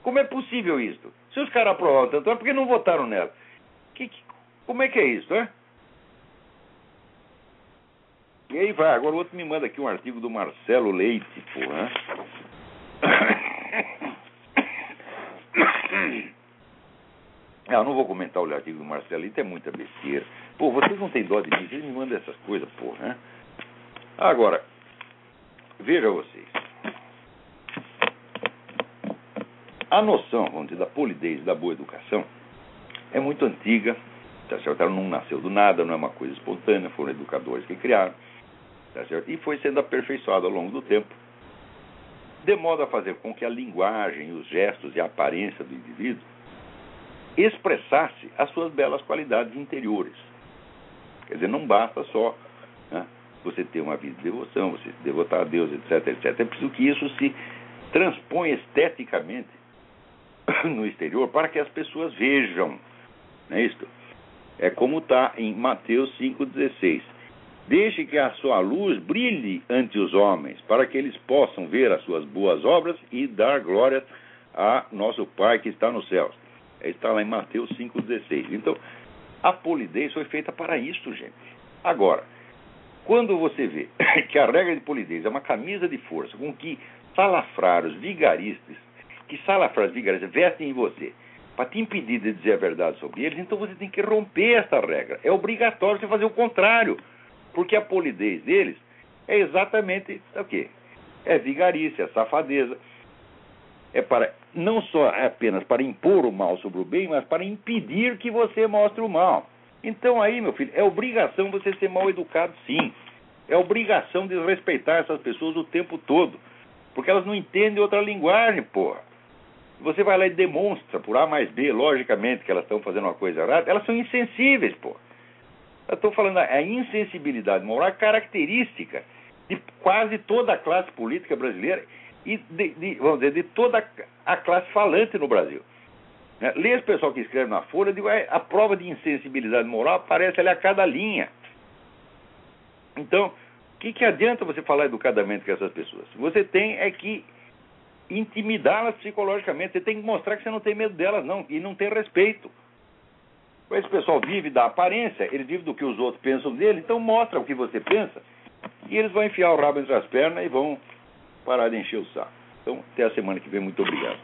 Como é possível isso? Se os caras aprovaram tanto, é porque não votaram nela. Que, que, como é que é isso, né? E aí vai, agora o outro me manda aqui um artigo do Marcelo Leite, porra. Ah, eu não vou comentar o artigo do Marcelo Leite, é muita besteira. Pô, vocês não têm dó de mim, vocês me mandam essas coisas, porra? Agora, veja vocês. A noção, vamos dizer, da polidez, da boa educação, é muito antiga, tá certo? Ela não nasceu do nada, não é uma coisa espontânea, foram educadores que criaram. Tá certo? E foi sendo aperfeiçoado ao longo do tempo, de modo a fazer com que a linguagem, os gestos e a aparência do indivíduo expressasse as suas belas qualidades interiores. Quer dizer, não basta só né, você ter uma vida de devoção, você se devotar a Deus, etc, etc. É preciso que isso se transponha esteticamente no exterior para que as pessoas vejam. Não é isto? É como está em Mateus 5,16. Deixe que a sua luz brilhe ante os homens, para que eles possam ver as suas boas obras e dar glória a nosso Pai que está nos céus. Está lá em Mateus 5,16. Então, a polidez foi feita para isso, gente. Agora, quando você vê que a regra de polidez é uma camisa de força com que salafrários, vigaristas, que salafrários vigaristas vestem em você para te impedir de dizer a verdade sobre eles, então você tem que romper essa regra. É obrigatório você fazer o contrário. Porque a polidez deles é exatamente o quê? É vigarice, é safadeza. É para não só apenas para impor o mal sobre o bem, mas para impedir que você mostre o mal. Então aí, meu filho, é obrigação você ser mal educado, sim. É obrigação de respeitar essas pessoas o tempo todo. Porque elas não entendem outra linguagem, porra. Você vai lá e demonstra, por A mais B, logicamente, que elas estão fazendo uma coisa errada, elas são insensíveis, porra. Eu estou falando a insensibilidade moral característica de quase toda a classe política brasileira e de, de, vamos dizer, de toda a classe falante no Brasil. Né? Lê esse pessoal que escreve na Folha, digo, é, a prova de insensibilidade moral aparece ali a cada linha. Então, o que, que adianta você falar educadamente com essas pessoas? Você tem é que intimidá-las psicologicamente, você tem que mostrar que você não tem medo delas, não, e não tem respeito. Esse pessoal vive da aparência, ele vive do que os outros pensam dele, então mostra o que você pensa e eles vão enfiar o rabo entre as pernas e vão parar de encher o saco. Então, até a semana que vem. Muito obrigado.